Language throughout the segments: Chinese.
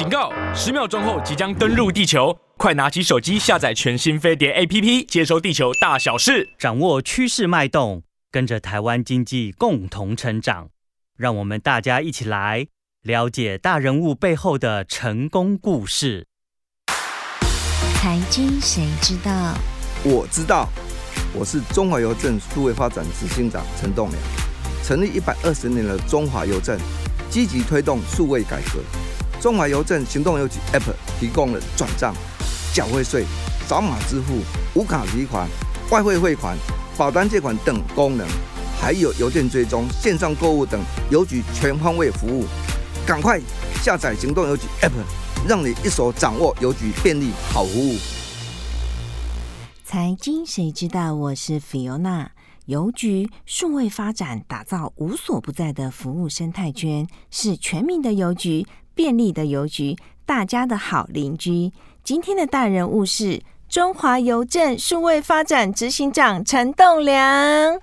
警告！十秒钟后即将登陆地球，快拿起手机下载全新飞碟 APP，接收地球大小事，掌握趋势脉动，跟着台湾经济共同成长。让我们大家一起来了解大人物背后的成功故事。财经谁知道？我知道，我是中华邮政数位发展执行长陈栋梁。成立一百二十年的中华邮政，积极推动数位改革。中华邮政行动邮局 App 提供了转账、缴汇税、扫码支付、无卡提款、外汇汇款、保单借款等功能，还有邮件追踪、线上购物等邮局全方位服务。赶快下载行动邮局 App，让你一手掌握邮局便利好服务。财经谁知道？我是 Fiona。邮局数位发展，打造无所不在的服务生态圈，是全民的邮局。便利的邮局，大家的好邻居。今天的大人物是中华邮政数位发展执行长陈栋梁。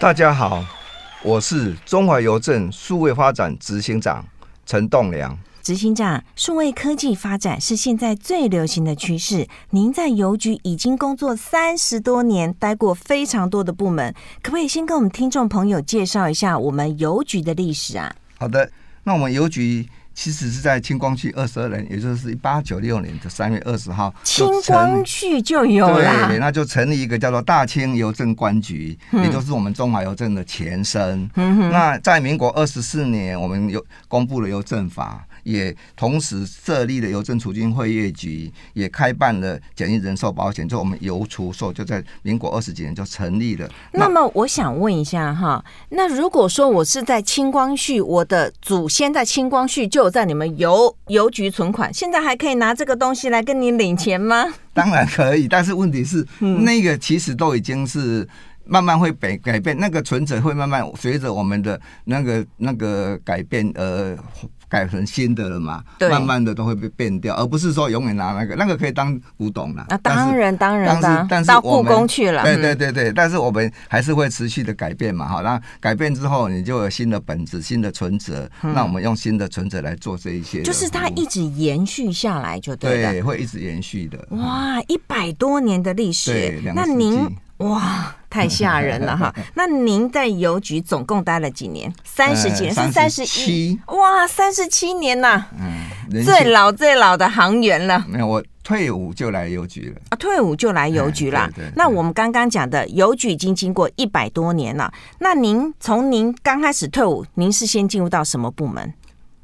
大家好，我是中华邮政数位发展执行长陈栋梁。执行长，数位科技发展是现在最流行的趋势。您在邮局已经工作三十多年，待过非常多的部门，可不可以先跟我们听众朋友介绍一下我们邮局的历史啊？好的，那我们邮局其实是在清光绪二十二年，也就是一八九六年的三月二十号，清光绪就有了，对，那就成立一个叫做大清邮政官局，嗯、也就是我们中华邮政的前身。嗯、那在民国二十四年，我们有公布了邮政法。也同时设立了邮政储金会业局，也开办了简易人寿保险，就我们邮储寿就在民国二十几年就成立了。那么我想问一下哈，那如果说我是在清光绪，我的祖先在清光绪就有在你们邮邮局存款，现在还可以拿这个东西来跟你领钱吗？当然可以，但是问题是，嗯、那个其实都已经是慢慢会改改变，那个存折会慢慢随着我们的那个那个改变而。改成新的了嘛？慢慢的都会被变掉，而不是说永远拿那个，那个可以当古董了。啊，当然当然的，但是到故宫去了。对对对对，但是我们还是会持续的改变嘛，好，那改变之后，你就有新的本质、新的存折，那我们用新的存折来做这一些，就是它一直延续下来就对了。对，会一直延续的。哇，一百多年的历史，那您。哇，太吓人了哈！那您在邮局总共待了几年？三十几年，是三十一？哇，三十七年呐！嗯，最老最老的行员了。没有，我退伍就来邮局了。啊，退伍就来邮局了。那我们刚刚讲的邮局已经经过一百多年了。那您从您刚开始退伍，您是先进入到什么部门？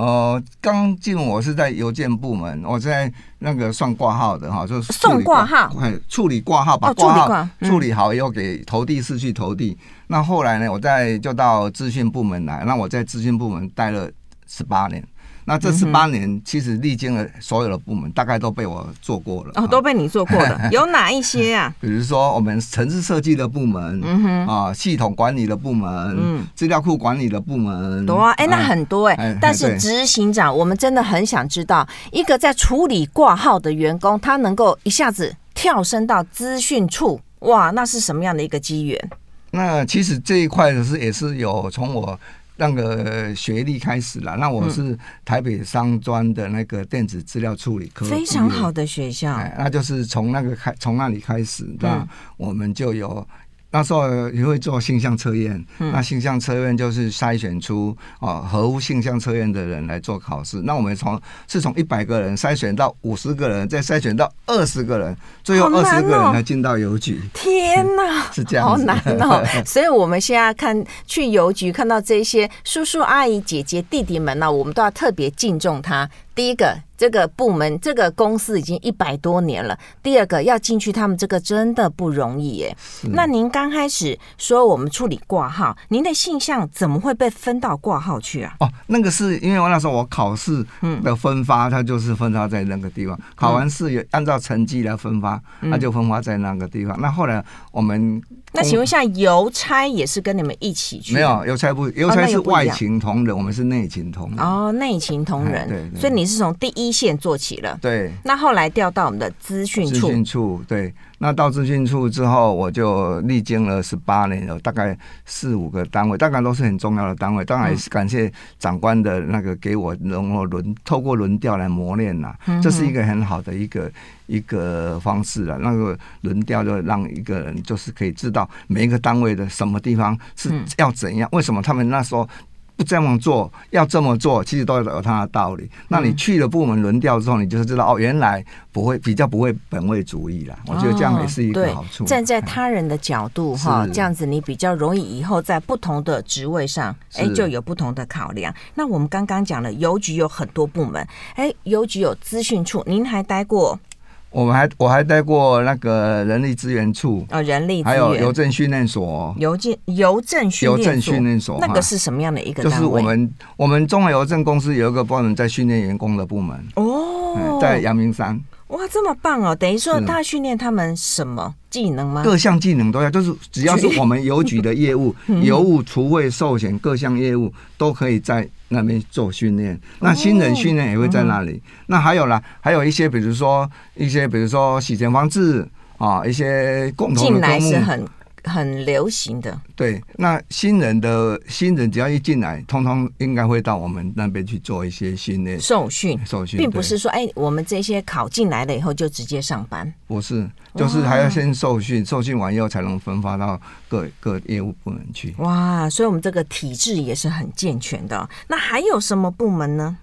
呃，刚进我是在邮件部门，我在那个算挂号的哈，就是送挂号，处理挂号，把挂号处理好以后给投递室去投递。那后来呢，我在就到资讯部门来，那我在资讯部门待了十八年。那这十八年，其实历经了所有的部门，大概都被我做过了。哦，都被你做过了，有哪一些啊？比如说我们城市设计的部门，嗯哼，啊，系统管理的部门，嗯，资料库管理的部门，多啊，哎，那很多哎。但是执行长，我们真的很想知道，一个在处理挂号的员工，他能够一下子跳升到资讯处，哇，那是什么样的一个机缘？那其实这一块是也是有从我。那个学历开始了，那我是台北商专的那个电子资料处理科，非常好的学校，那就是从那个开，从那里开始，那我们就有。那时候也会做性向测验，嗯、那性向测验就是筛选出啊合乎性向测验的人来做考试。那我们从是从一百个人筛选到五十个人，再筛选到二十个人，最后二十个人才进到邮局。哦、天哪，是这样，好难哦！所以我们现在看去邮局看到这些叔叔阿姨姐姐弟弟们呢，我们都要特别敬重他。第一个。这个部门、这个公司已经一百多年了。第二个要进去，他们这个真的不容易耶。是那您刚开始说我们处理挂号，您的性向怎么会被分到挂号去啊？哦，那个是因为我那时候我考试的分发，它就是分发在那个地方。嗯、考完试也按照成绩来分发，那、嗯、就分发在那个地方。那后来我们那请问一下，邮差也是跟你们一起去？没有，邮差不，邮差是外勤同仁，哦、我们是内勤同仁。哦，内勤同仁。对，对，所以你是从第一。一线做起了，对。那后来调到我们的资讯处，资讯处对。那到资讯处之后，我就历经了十八年，有大概四五个单位，大概都是很重要的单位。当然也是感谢长官的那个给我能够轮透过轮调来磨练呐，这是一个很好的一个一个方式了。那个轮调就让一个人就是可以知道每一个单位的什么地方是要怎样，为什么他们那时候。不这么做，要这么做，其实都有它的道理。那你去了部门轮调之后，你就是知道哦，原来不会比较不会本位主义啦。我觉得这样也是一个好处。站在他人的角度哈，这样子你比较容易以后在不同的职位上，哎，就有不同的考量。那我们刚刚讲了邮局有很多部门，哎，邮局有资讯处，您还待过？我们还我还待过那个人力资源处哦，人力还有邮政训练所，邮政邮政邮政训练所，那个是什么样的一个？就是我们我们中华邮政公司有一个部门在训练员工的部门哦，在阳明山。哇，这么棒哦！等于说他训练他们什么技能吗？各项技能都要，就是只要是我们邮局的业务，邮务、储汇、寿险各项业务都可以在那边做训练。那新人训练也会在那里。那还有啦，还有一些，比如说一些，比如说洗钱方式啊，一些共同的科目。很流行的，对。那新人的新人只要一进来，通通应该会到我们那边去做一些训练、受训、受训，并不是说哎，我们这些考进来了以后就直接上班，不是，就是还要先受训，受训完以后才能分发到各各业务部门去。哇，所以我们这个体制也是很健全的。那还有什么部门呢？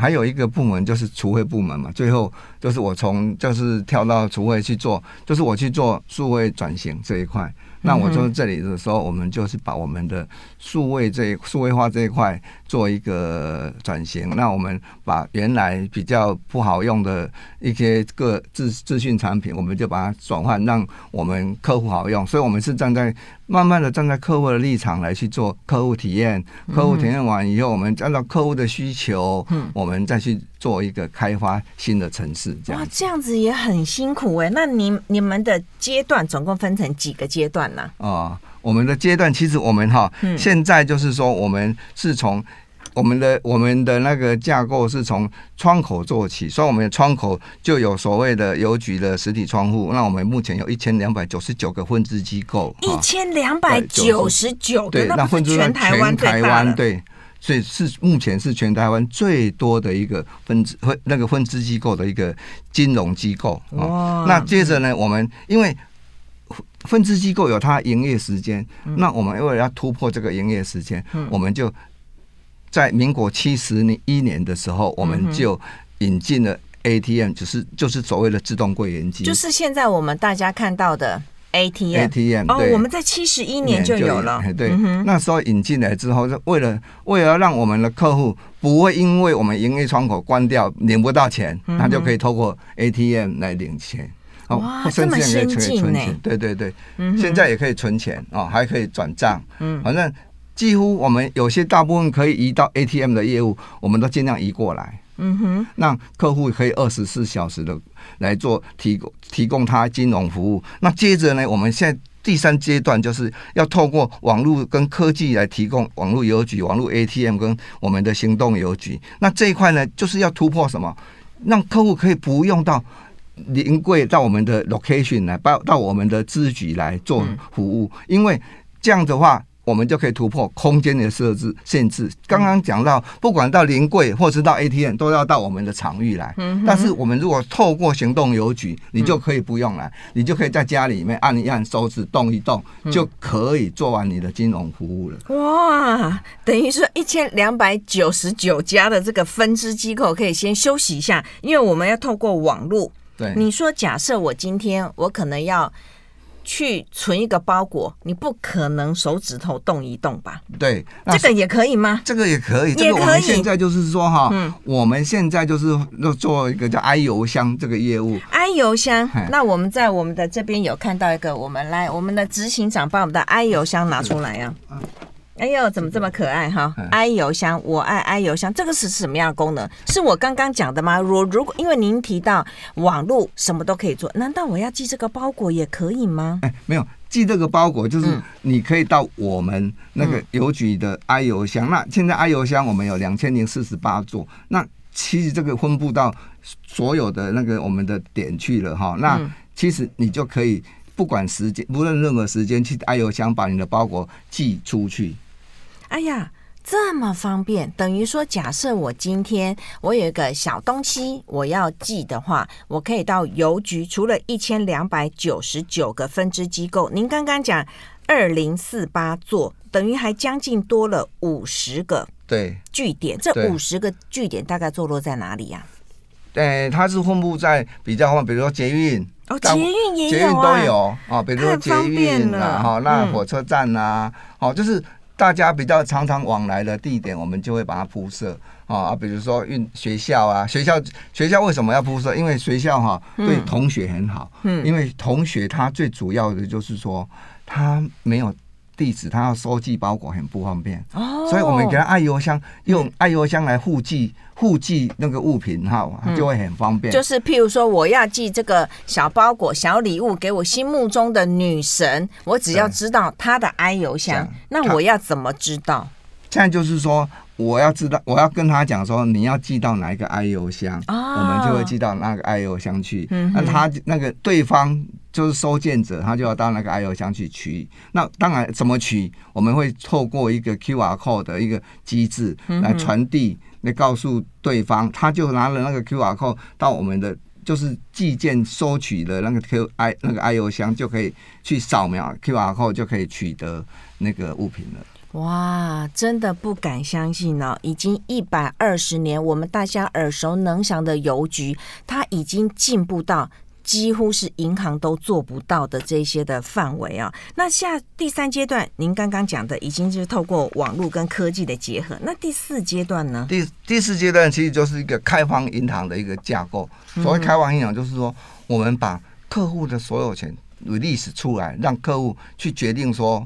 还有一个部门就是储汇部门嘛，最后就是我从就是跳到储汇去做，就是我去做数位转型这一块。那我说这里的时候，我们就是把我们的数位这数位化这一块做一个转型。那我们把原来比较不好用的一些个资资讯产品，我们就把它转换，让我们客户好用。所以，我们是站在慢慢的站在客户的立场来去做客户体验。客户体验完以后，我们按照客户的需求，嗯我们再去做一个开发新的城市。这样哇，这样子也很辛苦哎。那你你们的阶段总共分成几个阶段呢？哦，我们的阶段其实我们哈，现在就是说，我们是从我们的我们的那个架构是从窗口做起，所以我们的窗口就有所谓的邮局的实体窗户。那我们目前有一千两百九十九个分支机构，一千两百九十九个，那分支全台湾台湾对，所以是目前是全台湾最多的一个分支分那个分支机构的一个金融机构啊。那接着呢，我们因为分支机构有它营业时间，嗯、那我们为了要突破这个营业时间，嗯、我们就在民国七十一年的时候，我们就引进了 ATM，就是就是所谓的自动柜员机，就是现在我们大家看到的 ATM。ATM 哦，我们在七十一年就有了。对，嗯、那时候引进来之后，为了为了让我们的客户不会因为我们营业窗口关掉领不到钱，他就可以透过 ATM 来领钱。哇，这么先进呢！对对对，现在也可以存钱哦，还可以转账。嗯，反正几乎我们有些大部分可以移到 ATM 的业务，我们都尽量移过来。嗯哼，让客户可以二十四小时的来做提供提供他金融服务。那接着呢，我们现在第三阶段就是要透过网络跟科技来提供网络邮局、网络 ATM 跟我们的行动邮局。那这一块呢，就是要突破什么？让客户可以不用到。临柜到我们的 location 来，到到我们的支局来做服务，因为这样的话，我们就可以突破空间的设置限制。刚刚讲到，不管到临柜或是到 ATM，都要到我们的场域来。但是我们如果透过行动邮局，你就可以不用来，你就可以在家里面按一按手指动一动，就可以做完你的金融服务了。哇，等于说一千两百九十九家的这个分支机构可以先休息一下，因为我们要透过网络。对你说，假设我今天我可能要去存一个包裹，你不可能手指头动一动吧？对，这个也可以吗？这个也可以，这个我们现在就是说哈，嗯，我们现在就是要做一个叫 i 邮箱这个业务。i 邮箱，那我们在我们的这边有看到一个，我们来我们的执行长把我们的 i 邮箱拿出来呀。哎呦，怎么这么可爱哈！i 邮箱，我爱 i 邮箱，这个是什么样的功能？是我刚刚讲的吗？如如果因为您提到网络什么都可以做，难道我要寄这个包裹也可以吗？哎，没有，寄这个包裹就是你可以到我们那个邮局的 i 邮箱。嗯、那现在 i 邮箱我们有两千零四十八座，那其实这个分布到所有的那个我们的点去了哈。那其实你就可以不管时间，不论任何时间去爱邮箱把你的包裹寄出去。哎呀。这么方便，等于说，假设我今天我有一个小东西我要寄的话，我可以到邮局，除了一千两百九十九个分支机构，您刚刚讲二零四八座，等于还将近多了五十个对据点。这五十个据点大概坐落在哪里呀？对，它是分布在比较比如说捷运哦，捷运也有，捷运都有啊，比如说捷运啊，哈，那火车站啊，哦，就是。大家比较常常往来的地点，我们就会把它铺设。啊，比如说运学校啊，学校学校为什么要铺设？因为学校哈对同学很好，嗯，因为同学他最主要的就是说他没有。地址他要收寄包裹很不方便，哦，所以我们给他爱邮箱，用爱邮箱来互寄互寄那个物品哈，就会很方便。就是譬如说，我要寄这个小包裹、小礼物给我心目中的女神，我只要知道她的 i 邮箱，那我要怎么知道？现在就是说。我要知道，我要跟他讲说，你要寄到哪一个 I 邮箱，我们就会寄到那个 I 邮箱去。那他那个对方就是收件者，他就要到那个 I 邮箱去取。那当然怎么取，我们会透过一个 QR code 的一个机制来传递，你告诉对方，他就拿了那个 QR code 到我们的就是寄件收取的那个 Q I 那个 I 邮箱，就可以去扫描 QR code 就可以取得那个物品了。哇，真的不敢相信呢、哦！已经一百二十年，我们大家耳熟能详的邮局，它已经进步到几乎是银行都做不到的这些的范围啊。那下第三阶段，您刚刚讲的已经是透过网络跟科技的结合。那第四阶段呢？第第四阶段其实就是一个开放银行的一个架构。所谓开放银行，就是说我们把客户的所有权 release 出来，让客户去决定说。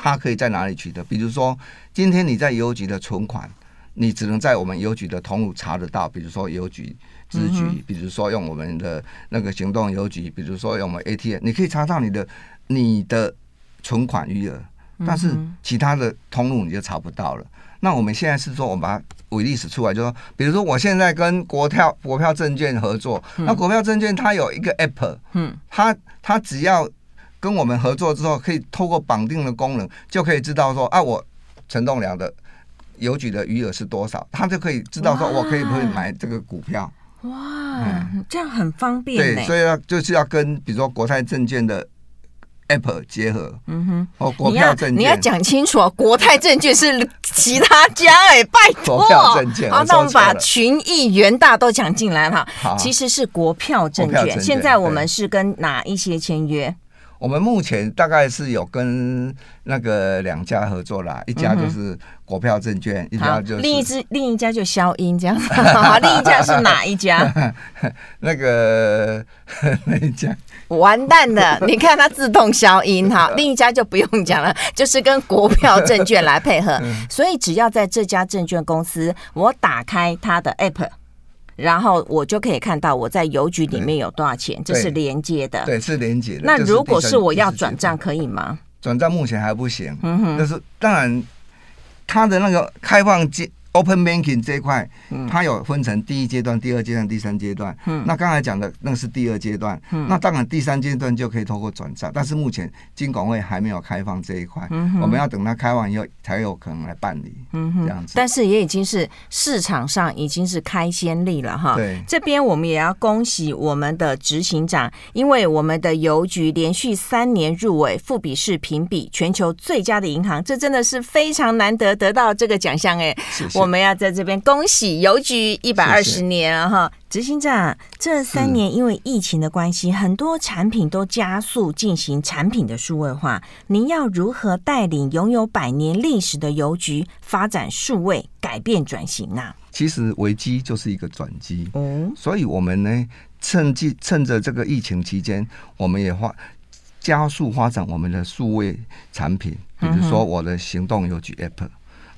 他可以在哪里取得？比如说，今天你在邮局的存款，你只能在我们邮局的通路查得到。比如说邮局支局，比如说用我们的那个行动邮局，比如说用我们 ATM，你可以查到你的你的存款余额，但是其他的通路你就查不到了。那我们现在是说，我们把它为例子出来，就说，比如说我现在跟国票国票证券合作，那国票证券它有一个 App，嗯，它它只要。跟我们合作之后，可以透过绑定的功能，就可以知道说啊，我陈栋梁的邮局的余额是多少，他就可以知道说，我可以不可以买这个股票。哇，嗯、这样很方便。对，所以要就是要跟比如说国泰证券的 App 结合。嗯哼，哦，国票证券，你要讲清楚啊，国泰证券是其他家哎，拜托。国票证券。好，那我们把群益、元大都讲进来哈。好，其实是国票证券。现在我们是跟哪一些签约？我们目前大概是有跟那个两家合作啦，一家就是国票证券，嗯、一家就是另一只另一家就消音这样子。另一家是哪一家？那个 那一家完蛋了，你看它自动消音哈。另一家就不用讲了，就是跟国票证券来配合，所以只要在这家证券公司，我打开它的 app。然后我就可以看到我在邮局里面有多少钱，这是连接的。对，是连接的。那如果是我要转账，可以吗？转账目前还不行。嗯哼。但是当然，它的那个开放机。Open Banking 这一块，它有分成第一阶段、第二阶段、第三阶段。嗯，那刚才讲的那是第二阶段。嗯，那当然第三阶段就可以透过转账，但是目前金管会还没有开放这一块。嗯，我们要等它开放以后才有可能来办理。嗯，这样子。但是也已经是市场上已经是开先例了哈。对，这边我们也要恭喜我们的执行长，因为我们的邮局连续三年入围富比士评比全球最佳的银行，这真的是非常难得得到这个奖项哎。谢谢。我们要在这边恭喜邮局一百二十年了哈，执行长，这三年因为疫情的关系，很多产品都加速进行产品的数位化。您要如何带领拥有百年历史的邮局发展数位改变转型呢？其实危机就是一个转机，嗯，所以我们呢，趁机趁着这个疫情期间，我们也发加速发展我们的数位产品，比如说我的行动邮局 App。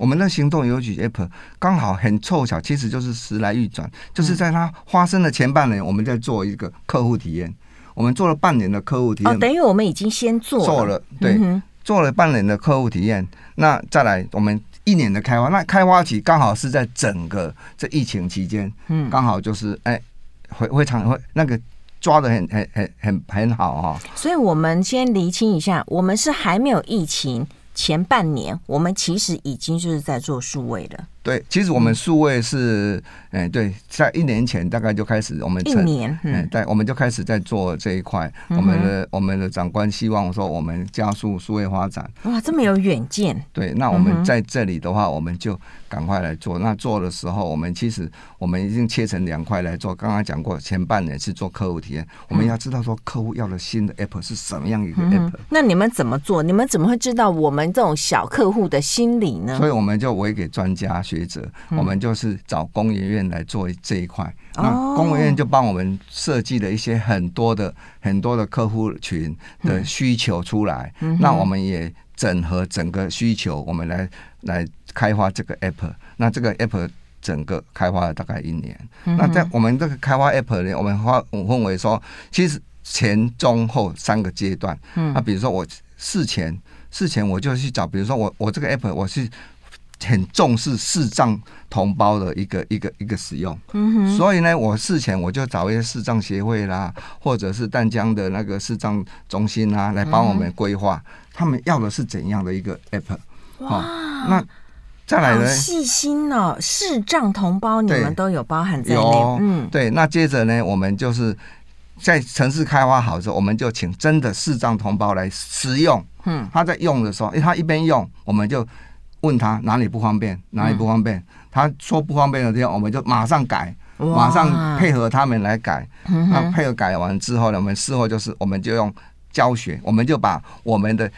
我们的行动邮局 App 刚好很凑巧，其实就是时来运转，就是在它发生的前半年，我们在做一个客户体验。我们做了半年的客户体验，哦，等于我们已经先做了做了，对，嗯、做了半年的客户体验。那再来，我们一年的开发，那开发期刚好是在整个这疫情期间，嗯，刚好就是哎，会会常会那个抓的很很很很很好哈。所以我们先厘清一下，我们是还没有疫情前半年，我们其实已经就是在做数位了。对，其实我们数位是，哎，对，在一年前大概就开始，我们一年，嗯，对，我们就开始在做这一块。我们的我们的长官希望说，我们加速数位发展。哇，这么有远见。对，那我们在这里的话，我们就赶快来做。那做的时候，我们其实我们已经切成两块来做。刚刚讲过，前半年是做客户体验，我们要知道说客户要的新的 app 是什么样一个 app。那你们怎么做？你们怎么会知道我们这种小客户的心理呢？所以我们就委给专家学者。我们就是找工研院来做这一块，那工研院就帮我们设计了一些很多的很多的客户群的需求出来，那我们也整合整个需求，我们来来开发这个 app。那这个 app 整个开发了大概一年。那在我们这个开发 app 里，我们发我分为说，其实前中后三个阶段。那比如说我事前事前我就去找，比如说我我这个 app 我是。很重视视障同胞的一个一个一个使用，嗯哼，所以呢，我事前我就找一些视障协会啦，或者是淡江的那个视障中心啊，来帮我们规划，他们要的是怎样的一个 app？哇，那再来呢？细心哦，视障同胞你们都有包含在内，嗯，对。那接着呢，我们就是在城市开发好之后，我们就请真的视障同胞来使用，嗯，他在用的时候，因为，他一边用，我们就。问他哪里不方便，哪里不方便？嗯、他说不方便的地方，我们就马上改，马上配合他们来改。那配合改完之后呢，我们事后就是，我们就用教学，我们就把我们的。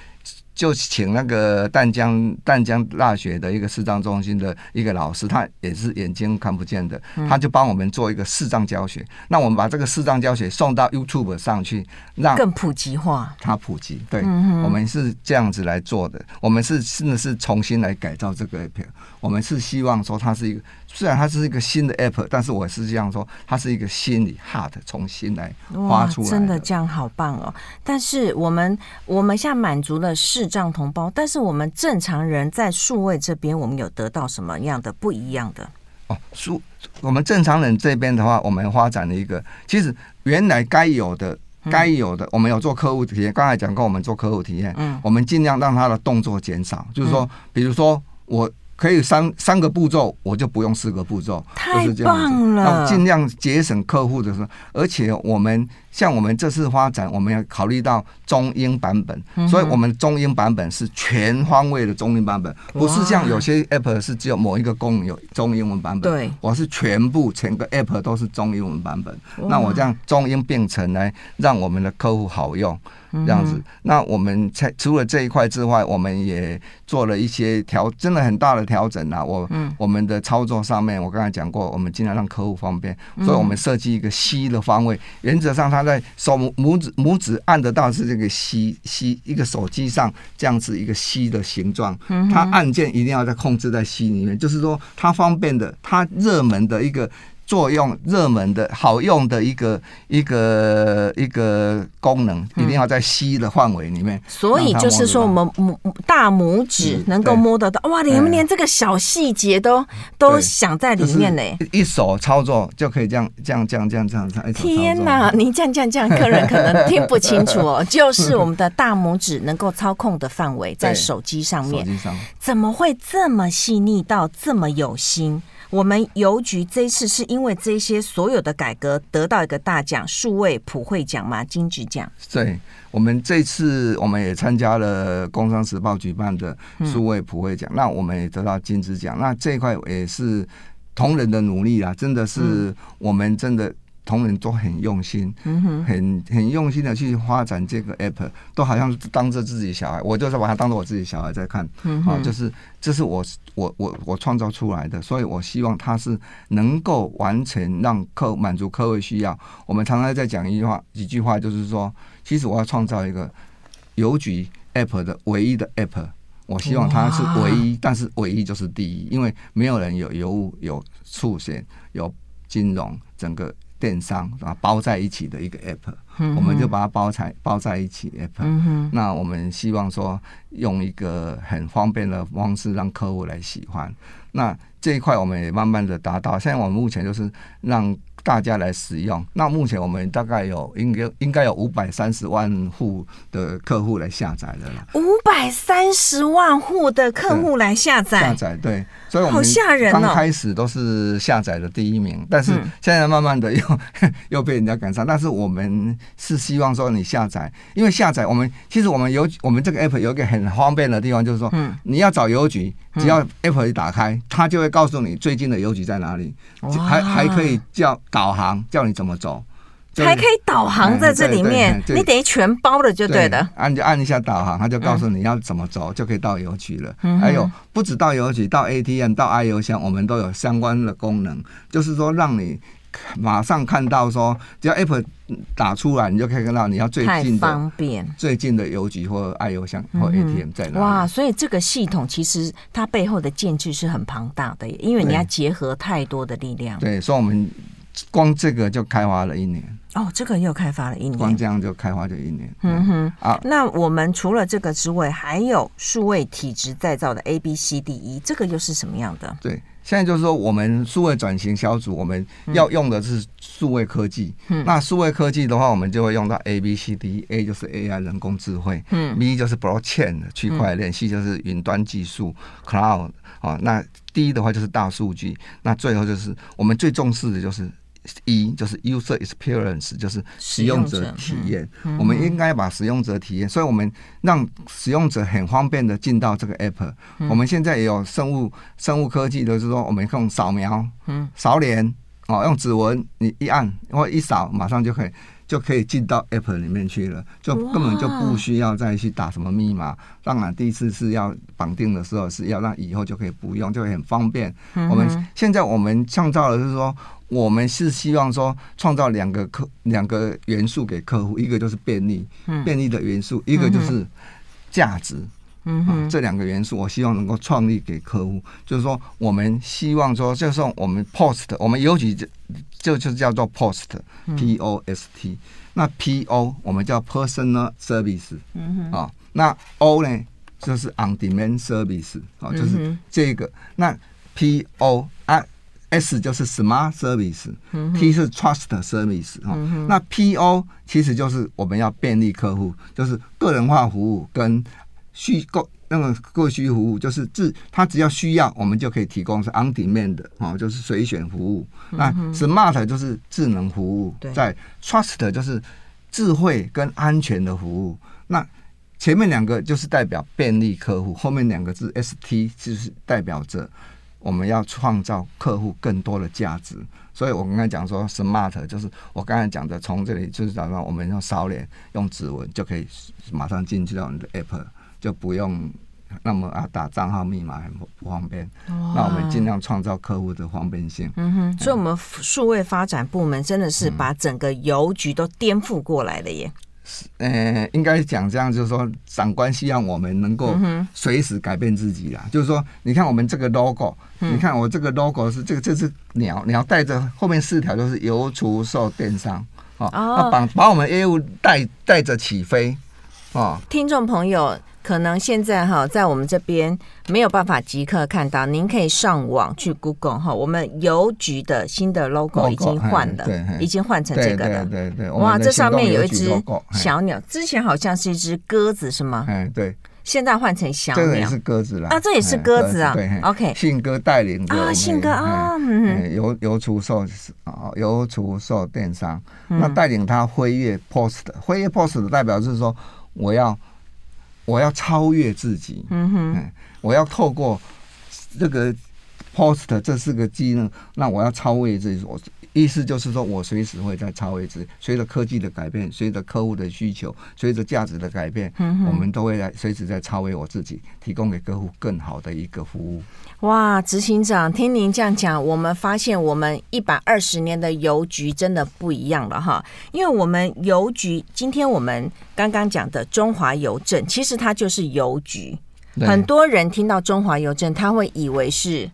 就请那个淡江淡江大学的一个视障中心的一个老师，他也是眼睛看不见的，他就帮我们做一个视障教学。那我们把这个视障教学送到 YouTube 上去，让更普及化。它普及，对，我们是这样子来做的。我们是真的是重新来改造这个 app。我们是希望说它是一个，虽然它是一个新的 app，但是我是这样说，它是一个心理 heart 重新来发出来。真的这样好棒哦！但是我们我们现在满足了视障同胞，但是我们正常人在数位这边，我们有得到什么样的不一样的？哦，数我们正常人这边的话，我们发展了一个，其实原来该有的该有的，我们有做客户体验，刚才讲过，我们做客户体验，嗯，我们尽量让他的动作减少，就是说，比如说我。可以三三个步骤，我就不用四个步骤，太棒了！尽量节省客户的时候，而且我们。像我们这次发展，我们要考虑到中英版本，所以我们中英版本是全方位的中英版本，不是像有些 app 是只有某一个功能有中英文版本。对，我是全部整个 app 都是中英文版本。那我这样中英并存来让我们的客户好用，这样子。那我们在除了这一块之外，我们也做了一些调，真的很大的调整啊。我我们的操作上面，我刚才讲过，我们尽量让客户方便，所以我们设计一个 C 的方位，原则上它。在手拇指拇指按得到是这个 C C 一个手机上这样子一个 C 的形状，它按键一定要在控制在 C 里面，就是说它方便的，它热门的一个。作用热门的好用的一个一个一个功能，一定要在吸的范围里面。所以就是说，我们拇大拇指能够摸得到，哇！你们连这个小细节都都想在里面呢。一手操作就可以这样这样这样这样这样。天哪！你这样这样这样，客人可能 听不清楚哦。就是我们的大拇指能够操控的范围在手机上面。怎么会这么细腻到这么有心？我们邮局这一次是因为这些所有的改革得到一个大奖——数位普惠奖嘛，金质奖。对，我们这次我们也参加了《工商时报》举办的数位普惠奖，嗯、那我们也得到金质奖。那这一块也是同仁的努力啊，真的是我们真的。同仁都很用心，很很用心的去发展这个 app，都好像是当着自己小孩，我就是把它当做我自己小孩在看，啊，就是这是我我我我创造出来的，所以我希望它是能够完成让客满足客户需要。我们常常在讲一句话，几句话就是说，其实我要创造一个邮局 app 的唯一的 app，我希望它是唯一，但是唯一就是第一，因为没有人有邮务、有促险、有金融整个。电商啊，包在一起的一个 app，嗯、我们就把它包在包在一起 app、嗯。那我们希望说用一个很方便的方式让客户来喜欢。那这一块我们也慢慢的达到。现在我们目前就是让。大家来使用，那目前我们大概有应该应该有五百三十万户的客户来下载的了。五百三十万户的客户来下载，下载对，所以我们刚开始都是下载的第一名，哦、但是现在慢慢的 又、嗯、又被人家赶上。但是我们是希望说你下载，因为下载我们其实我们邮我们这个 app 有一个很方便的地方，就是说，嗯，你要找邮局，只要 app 一打开，它就会告诉你最近的邮局在哪里，还还可以叫。导航叫你怎么走，还可以导航在这里面，你等于全包了就对的。按就按一下导航，他就告诉你要怎么走，就可以到邮局了。还有不止到邮局，到 ATM、到 i 邮箱，我们都有相关的功能，就是说让你马上看到说，只要 Apple 打出来，你就可以看到你要最近的方便最近的邮局或 i 邮箱或 ATM 在哪里。哇，所以这个系统其实它背后的建制是很庞大的，因为你要结合太多的力量。对，所以我们。光这个就开发了一年。哦，这个又开发了一年，光这样就开发就一年。嗯哼。啊，那我们除了这个之外，还有数位体质再造的 A B C D E，这个又是什么样的？对，现在就是说我们数位转型小组，我们要用的是数位科技。嗯，那数位科技的话，我们就会用到 A B C D E，A 就是 A I 人工智慧，嗯，B 就是 Blockchain 区块链，C 就是云端技术。Cloud 啊，那 D 的话就是大数据，那最后就是我们最重视的就是。一就是 user experience，就是使用者体验。我们应该把使用者体验，所以我们让使用者很方便的进到这个 app。我们现在也有生物生物科技的，就是说我们用扫描、扫脸哦，用指纹，你一按或一扫，马上就可以。就可以进到 App 里面去了，就根本就不需要再去打什么密码。当然，第一次是要绑定的时候是要让以后就可以不用，就会很方便。我们现在我们创造的是说，我们是希望说创造两个客两个元素给客户，一个就是便利，便利的元素，一个就是价值。嗯哼，这两个元素，我希望能够创立给客户，就是说，我们希望说，就是我们 post，我们尤其就就就叫做 post，P O S T，那 P O 我们叫 personal service，嗯哼，啊，那 O 呢就是 on demand service，啊，就是这个，那 P O 啊 S 就是 smart service，T 是 trust service，哈，那 P O 其实就是我们要便利客户，就是个人化服务跟。需购那个各需服务就是自他只要需要，我们就可以提供是 on demand 的哦，就是随选服务。那 smart 就是智能服务，在 trust 就是智慧跟安全的服务。那前面两个就是代表便利客户，后面两个字 st 就是代表着我们要创造客户更多的价值。所以我刚才讲说 smart 就是我刚才讲的，从这里就是早上我们用扫脸用指纹就可以马上进去到你的 app。就不用那么啊打账号密码很不方便，那我们尽量创造客户的方便性。嗯哼，所以我们数位发展部门真的是把整个邮局都颠覆过来了耶。呃，应该讲这样，就是说长官希望我们能够随时改变自己啦。就是说，你看我们这个 logo，你看我这个 logo 是这个这只鸟，鸟带着后面四条都是邮储售电商。哦，把把我们业务带带着起飞哦。听众朋友。可能现在哈，在我们这边没有办法即刻看到，您可以上网去 Google 哈，我们邮局的新的 logo 已经换了，已经换成这个了。对对对，哇，这上面有一只小鸟，之前好像是一只鸽子是吗？嗯，对。现在换成小鸟，这也是鸽子了啊，这也是鸽子啊。对，OK，信鸽带领啊，信鸽啊，邮邮储售啊，邮储售电商，那带领他飞跃 Post，飞跃 Post 的代表是说我要。我要超越自己，嗯哼，我要透过这个 post 这四个技能，那我要超越自己。我意思就是说，我随时会在超越值。随着科技的改变，随着客户的需求，随着价值的改变，嗯，我们都会来随时在超越我自己，提供给客户更好的一个服务。哇，执行长，听您这样讲，我们发现我们一百二十年的邮局真的不一样了哈。因为我们邮局，今天我们刚刚讲的中华邮政，其实它就是邮局。很多人听到中华邮政，他会以为是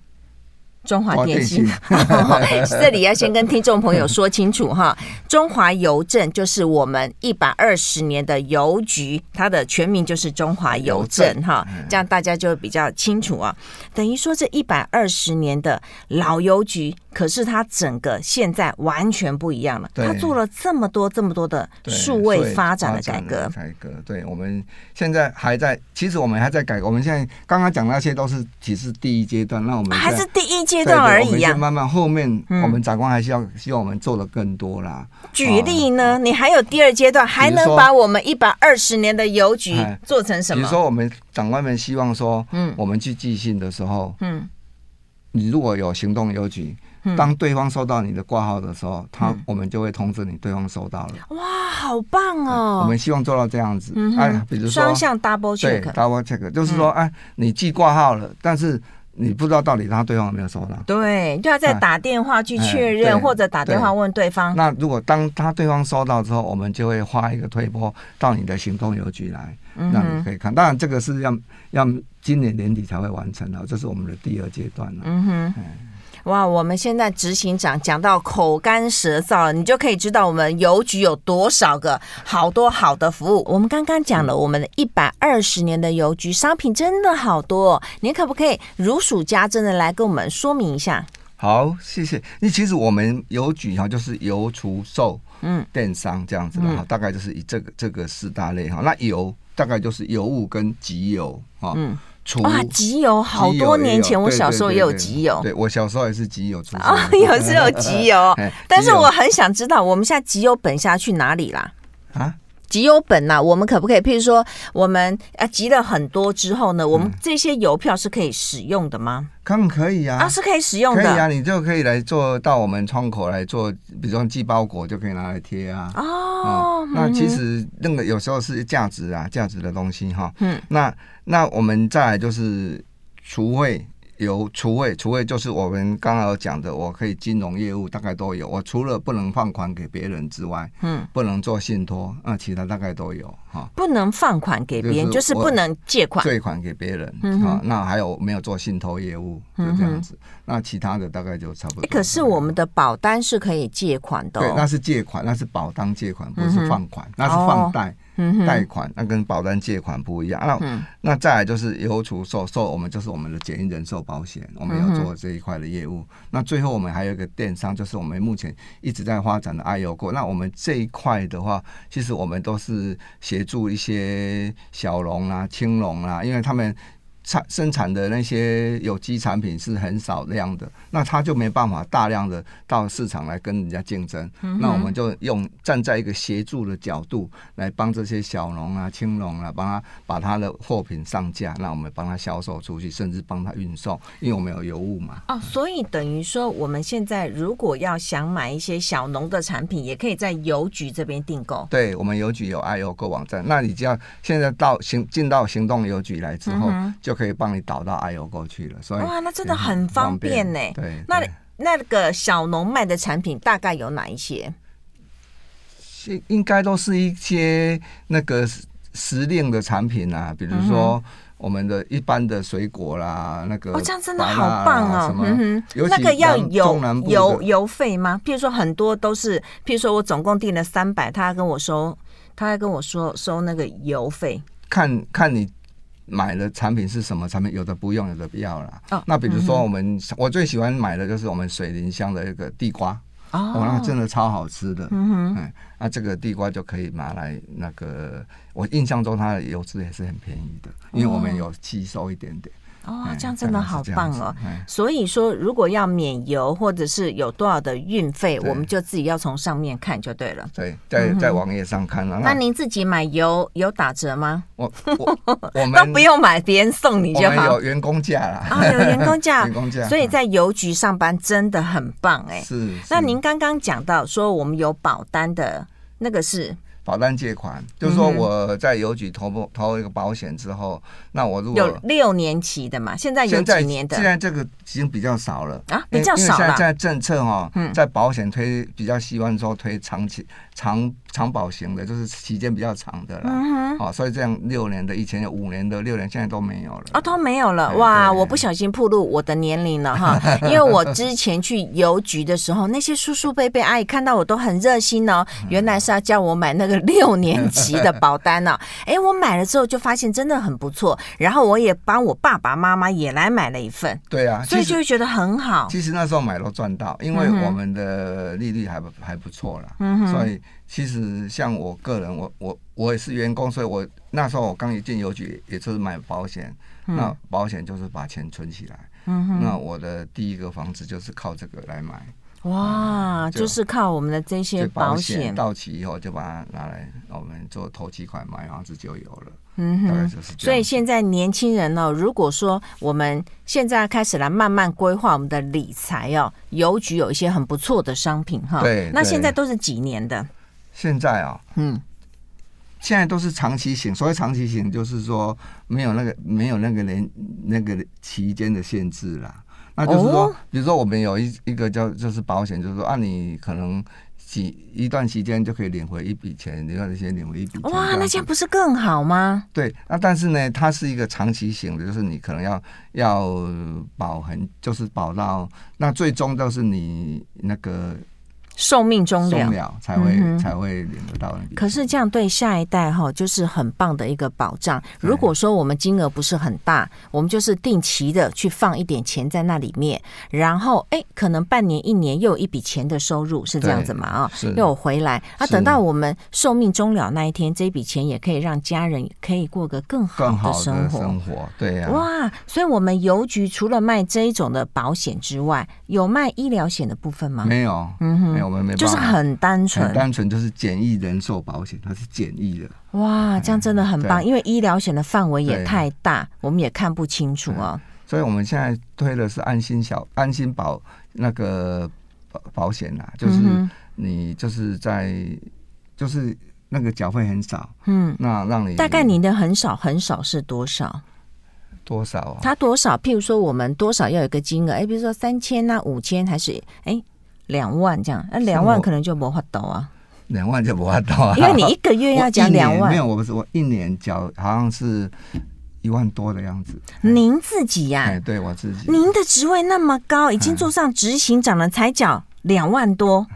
中华电信，这里要先跟听众朋友说清楚哈。中华邮政就是我们一百二十年的邮局，它的全名就是中华邮政哈，这样大家就比较清楚啊。等于说这一百二十年的老邮局，可是他整个现在完全不一样了。他做了这么多这么多的数位发展的改革，改革。对，我们现在还在，其实我们还在改革。我们现在刚刚讲那些都是只是第一阶段，那我们还是第一阶。段而已呀，慢慢后面我们长官还是要希望我们做的更多啦。举例呢，你还有第二阶段，还能把我们一百二十年的邮局做成什么？比如说，我们长官们希望说，嗯，我们去寄信的时候，嗯，你如果有行动邮局，当对方收到你的挂号的时候，他我们就会通知你对方收到了。哇，好棒哦！我们希望做到这样子，哎，比如说双向 double check，double check，就是说，哎，你寄挂号了，但是。你不知道到底他对方有没有收到？对，就要再打电话去确认，或者打电话问对方。那如果当他对方收到之后，我们就会发一个推波到你的行动邮局来，让你可以看。当然，这个是要要今年年底才会完成的，这是我们的第二阶段了。嗯哼。哇，我们现在执行长讲到口干舌燥了，你就可以知道我们邮局有多少个好多好的服务。我们刚刚讲了，我们的一百二十年的邮局商品真的好多，您可不可以如数家珍的来跟我们说明一下？好，谢谢。那其实我们邮局哈，就是邮、储、售，嗯，电商这样子的哈，大概就是以这个这个四大类哈。那邮大概就是邮务跟集邮哈，嗯。哇，集邮好多年前，我小时候也有集邮。对，我小时候也是集邮出身。啊，有时候集邮，但是我很想知道，我们现在集邮本下去哪里啦？啊？集邮本呐，我们可不可以？譬如说，我们啊集了很多之后呢，我们这些邮票是可以使用的吗？当然可以啊，啊是可以使用的，可以啊，你就可以来做到我们窗口来做，比如说寄包裹就可以拿来贴啊。哦，那其实那个有时候是价值啊，价值的东西哈。嗯，那那我们再来就是储汇。有储汇，除汇就是我们刚刚有讲的，我可以金融业务大概都有。我除了不能放款给别人之外，嗯，不能做信托，那其他大概都有哈。不能放款给别人，就是不能借款，借款给别人。嗯哼，那还有没有做信托业务？就这样子。那其他的大概就差不多。可是我们的保单是可以借款的。对，那是借款，那是保单借款，不是放款，那是放贷。贷款那跟保单借款不一样，那那再来就是邮储售售，我们就是我们的简易人寿保险，我们要做这一块的业务。那最后我们还有一个电商，就是我们目前一直在发展的 iYoGo。那我们这一块的话，其实我们都是协助一些小龙啊、青龙啊，因为他们。产生产的那些有机产品是很少量的，那他就没办法大量的到市场来跟人家竞争。嗯、那我们就用站在一个协助的角度来帮这些小农啊、青农啊，帮他把他的货品上架，那我们帮他销售出去，甚至帮他运送，因为我们有邮务嘛。哦，所以等于说我们现在如果要想买一些小农的产品，也可以在邮局这边订购。对，我们邮局有 iYoGo 网站，那你只要现在到行进到行动邮局来之后，嗯、就。可以帮你导到 iYoGo 去了，所以哇，那真的很方便呢。对，那那个小农卖的产品大概有哪一些？应该都是一些那个时令的产品啊，比如说我们的一般的水果啦，那个哦，这样真的好棒哦。嗯哼，那个要有邮邮费吗？譬如说很多都是，譬如说我总共订了三百，他还跟我收，他还跟我说收那个邮费。看看你。买的产品是什么产品？有的不用，有的不要了。哦、那比如说，我们、嗯、我最喜欢买的就是我们水林乡的一个地瓜，哦，哦，那真的超好吃的。嗯哼，嗯，那这个地瓜就可以拿来那个，我印象中它的油脂也是很便宜的，因为我们有吸收一点点。哦，这样真的好棒哦！所以说，如果要免邮或者是有多少的运费，我们就自己要从上面看就对了。对，在在网页上看了。那您自己买邮有打折吗？我我 我们都不用买，别人送你就好。有员工价啦。啊，有员工价，员工价。所以在邮局上班真的很棒哎。是。那您刚刚讲到说我们有保单的那个是。保单借款，就是说我在邮局投投一个保险之后，那我如果有六年期的嘛，现在有几年的？现在这个已经比较少了啊，比较少了。现在政策哈，在保险推比较希望说推长期长长保型的，就是期间比较长的啦。嗯哼。好，所以这样六年的，以前有五年的，六年现在都没有了。啊，都没有了哇！我不小心暴露我的年龄了哈，因为我之前去邮局的时候，那些叔叔伯伯阿姨看到我都很热心哦，原来是要叫我买那个。六年期的保单呢？哎，我买了之后就发现真的很不错，然后我也帮我爸爸妈妈也来买了一份。对啊，所以就会觉得很好。其实那时候买都赚到，因为我们的利率还不还不错啦。嗯哼。所以其实像我个人，我我我也是员工，所以我那时候我刚一进邮局，也就是买保险。那保险就是把钱存起来。嗯哼。那我的第一个房子就是靠这个来买。哇，就，就是靠我们的这些保险到期以后，就把它拿来我们做投期款买房子就有了。嗯哼，大概就是。所以现在年轻人呢，如果说我们现在开始来慢慢规划我们的理财哦，邮局有一些很不错的商品哈。对，那现在都是几年的？现在啊，嗯，现在都是长期型。所谓长期型，就是说没有那个没有那个年那个期间的限制啦。那就是说，比如说我们有一一个叫就是保险，就是说啊，你可能几一段时间就可以领回一笔钱，你要先领回一笔钱。哇，那这样不是更好吗？对，那但是呢，它是一个长期型的，就是你可能要要保很，就是保到那最终都是你那个。寿命终了才会、嗯、才会领得到。可是这样对下一代哈，就是很棒的一个保障。如果说我们金额不是很大，我们就是定期的去放一点钱在那里面，然后哎，可能半年一年又有一笔钱的收入，是这样子嘛？啊，又有回来。啊，等到我们寿命终了那一天，这笔钱也可以让家人可以过个更好的生活。生活对呀、啊。哇，所以我们邮局除了卖这一种的保险之外，有卖医疗险的部分吗？没有，嗯哼，没有。我们没就是很单纯，很单纯就是简易人寿保险，它是简易的。哇，这样真的很棒，因为医疗险的范围也太大，我们也看不清楚啊。所以我们现在推的是安心小安心保那个保保险啦，就是你就是在就是那个缴费很少，嗯，那让你大概你的很少很少是多少？多少啊？它多少？譬如说我们多少要有一个金额？哎，比如说三千啊，五千还是哎？两万这样，那两万可能就没法到啊。两万就没法到啊，因为你一个月要缴 两万。没有，我不是我一年缴好像是一万多的样子。您自己呀？哎，对我自己。您的职位那么高，已经做上执行长了，才缴两万多。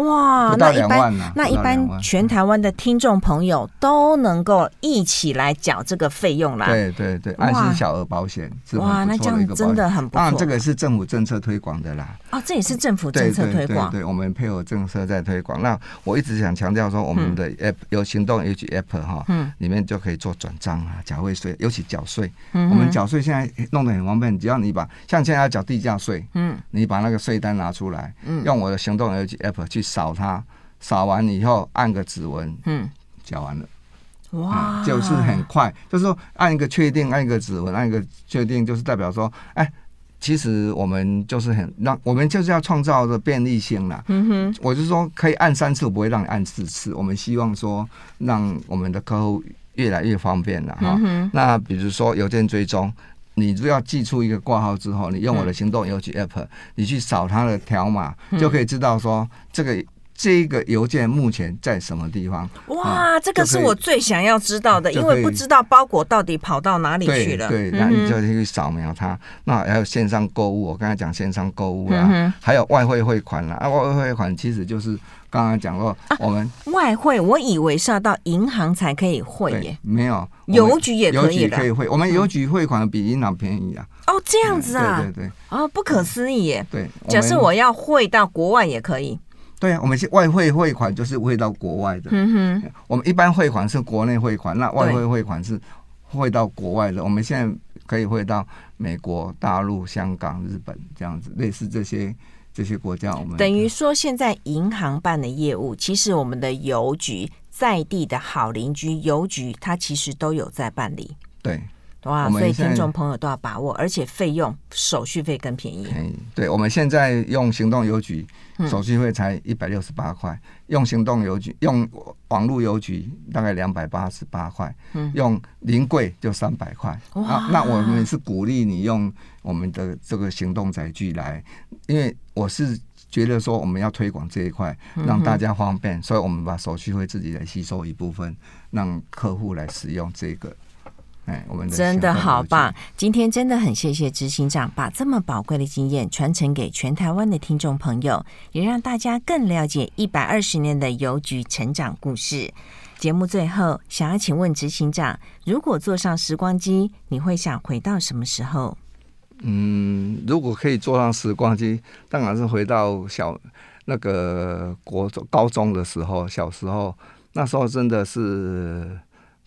哇，那一般那一般全台湾的听众朋友都能够一起来缴这个费用啦。对对对，安心小额保险哇，那这样真的很不错。当然，这个是政府政策推广的啦。哦，这也是政府政策推广。对，对，对，对，我们配合政策在推广。那我一直想强调说，我们的 app 有行动 H app 哈，嗯，里面就可以做转账啊、缴汇税，尤其缴税。嗯，我们缴税现在弄得很方便，只要你把像现在要缴地价税，嗯，你把那个税单拿出来，嗯，用我的行动邮局 app 去。扫它，扫完以后按个指纹，嗯，缴完了，哇、嗯，就是很快，就是说按一个确定，按一个指纹，按一个确定，就是代表说，哎、欸，其实我们就是很让我们就是要创造的便利性啦。嗯哼，我就是说可以按三次，不会让你按四次。我们希望说让我们的客户越来越方便了哈。嗯、那比如说邮件追踪，你只要寄出一个挂号之后，你用我的行动邮局 app，、嗯、你去扫它的条码，就可以知道说这个。这个邮件目前在什么地方？哇，这个是我最想要知道的，因为不知道包裹到底跑到哪里去了。对，那你就去扫描它。那还有线上购物，我刚才讲线上购物啦，还有外汇汇款啦。啊，外汇汇款其实就是刚刚讲过，我们外汇，我以为是要到银行才可以汇耶，没有，邮局也可以的，可以汇。我们邮局汇款比银行便宜啊。哦，这样子啊？对对对。哦，不可思议耶。对，假设我要汇到国外也可以。对啊，我们是外汇汇款，就是汇到国外的。嗯哼，我们一般汇款是国内汇款，那外汇汇款是汇到国外的。我们现在可以汇到美国、大陆、香港、日本这样子，类似这些这些国家。我们等于说，现在银行办的业务，其实我们的邮局在地的好邻居邮局，它其实都有在办理。对。哇，所以听众朋友都要把握，而且费用手续费更便宜。便宜，对，我们现在用行动邮局，手续费才一百六十八块，用行动邮局用网络邮局大概两百八十八块，用临柜就三百块。啊，那我们是鼓励你用我们的这个行动载具来，因为我是觉得说我们要推广这一块，让大家方便，所以我们把手续费自己来吸收一部分，让客户来使用这个。真的好棒！今天真的很谢谢执行长把这么宝贵的经验传承给全台湾的听众朋友，也让大家更了解一百二十年的邮局成长故事。节目最后，想要请问执行长，如果坐上时光机，你会想回到什么时候？嗯，如果可以坐上时光机，当然是回到小那个国中、高中的时候，小时候那时候真的是。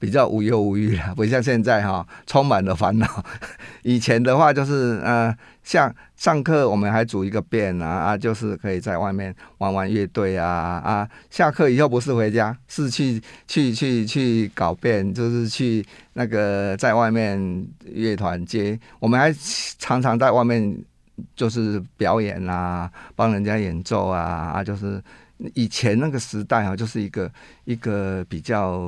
比较无忧无虑了，不像现在哈，充满了烦恼。以前的话就是呃，像上课我们还组一个便啊啊，就是可以在外面玩玩乐队啊啊，下课以后不是回家，是去去去去搞便，就是去那个在外面乐团接。我们还常常在外面就是表演啊，帮人家演奏啊啊，就是。以前那个时代啊，就是一个一个比较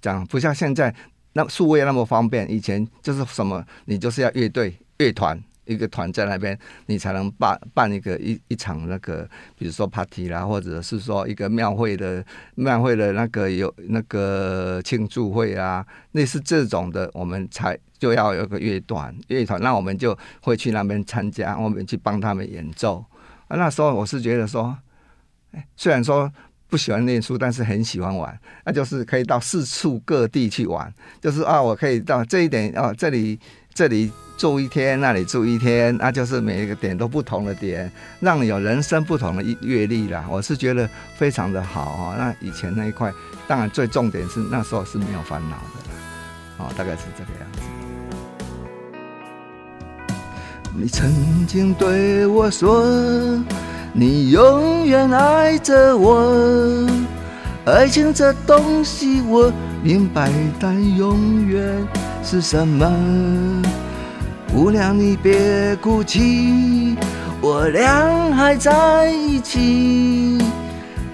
讲，不像现在那数位那么方便。以前就是什么，你就是要乐队、乐团一个团在那边，你才能办办一个一一场那个，比如说 party 啦，或者是说一个庙会的庙会的那个有那个庆祝会啊，类似这种的，我们才就要有个乐团乐团，那我们就会去那边参加，我们去帮他们演奏。啊，那时候我是觉得说。虽然说不喜欢念书，但是很喜欢玩。那就是可以到四处各地去玩，就是啊，我可以到这一点啊，这里这里住一天，那里住一天，那就是每一个点都不同的点，让你有人生不同的阅历啦。我是觉得非常的好啊。那以前那一块，当然最重点是那时候是没有烦恼的啦。哦，大概是这个样子。你曾经对我说。你永远爱着我，爱情这东西我明白，但永远是什么？姑娘你别哭泣，我俩还在一起。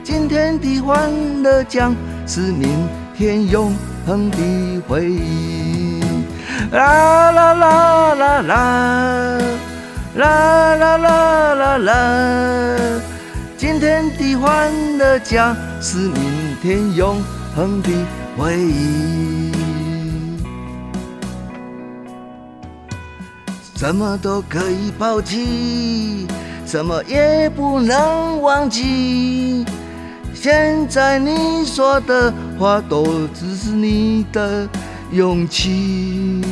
今天的欢乐将是明天永恒的回忆。啦啦啦啦啦。啦啦啦啦啦！今天的欢乐将是明天永恒的回忆。什么都可以抛弃，什么也不能忘记。现在你说的话都只是你的勇气。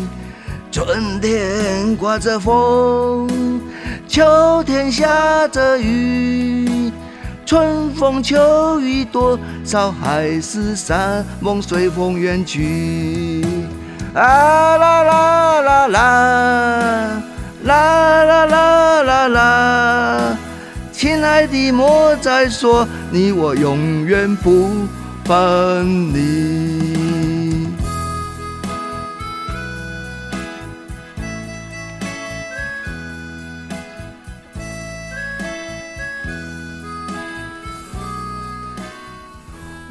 春天刮着风，秋天下着雨，春风秋雨多少海誓山盟随风远去。啊啦啦啦啦，啦啦啦啦啦，亲爱的莫再说你我永远不分离。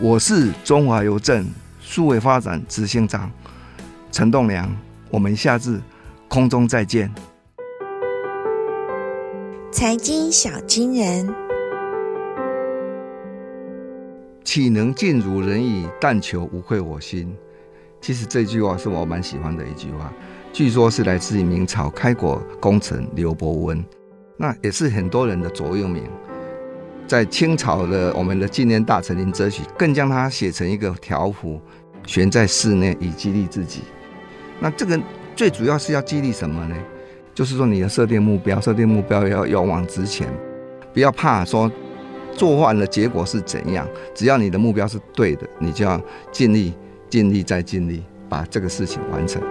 我是中华邮政数位发展执行长陈栋梁，我们下次空中再见。财经小金人，岂能尽如人意，但求无愧我心。其实这句话是我蛮喜欢的一句话，据说是来自于明朝开国功臣刘伯温，那也是很多人的座右铭。在清朝的我们的纪念大臣林则徐更将它写成一个条幅，悬在室内以激励自己。那这个最主要是要激励什么呢？就是说你的设定目标，设定目标要勇往直前，不要怕说做完了结果是怎样，只要你的目标是对的，你就要尽力、尽力再尽力把这个事情完成。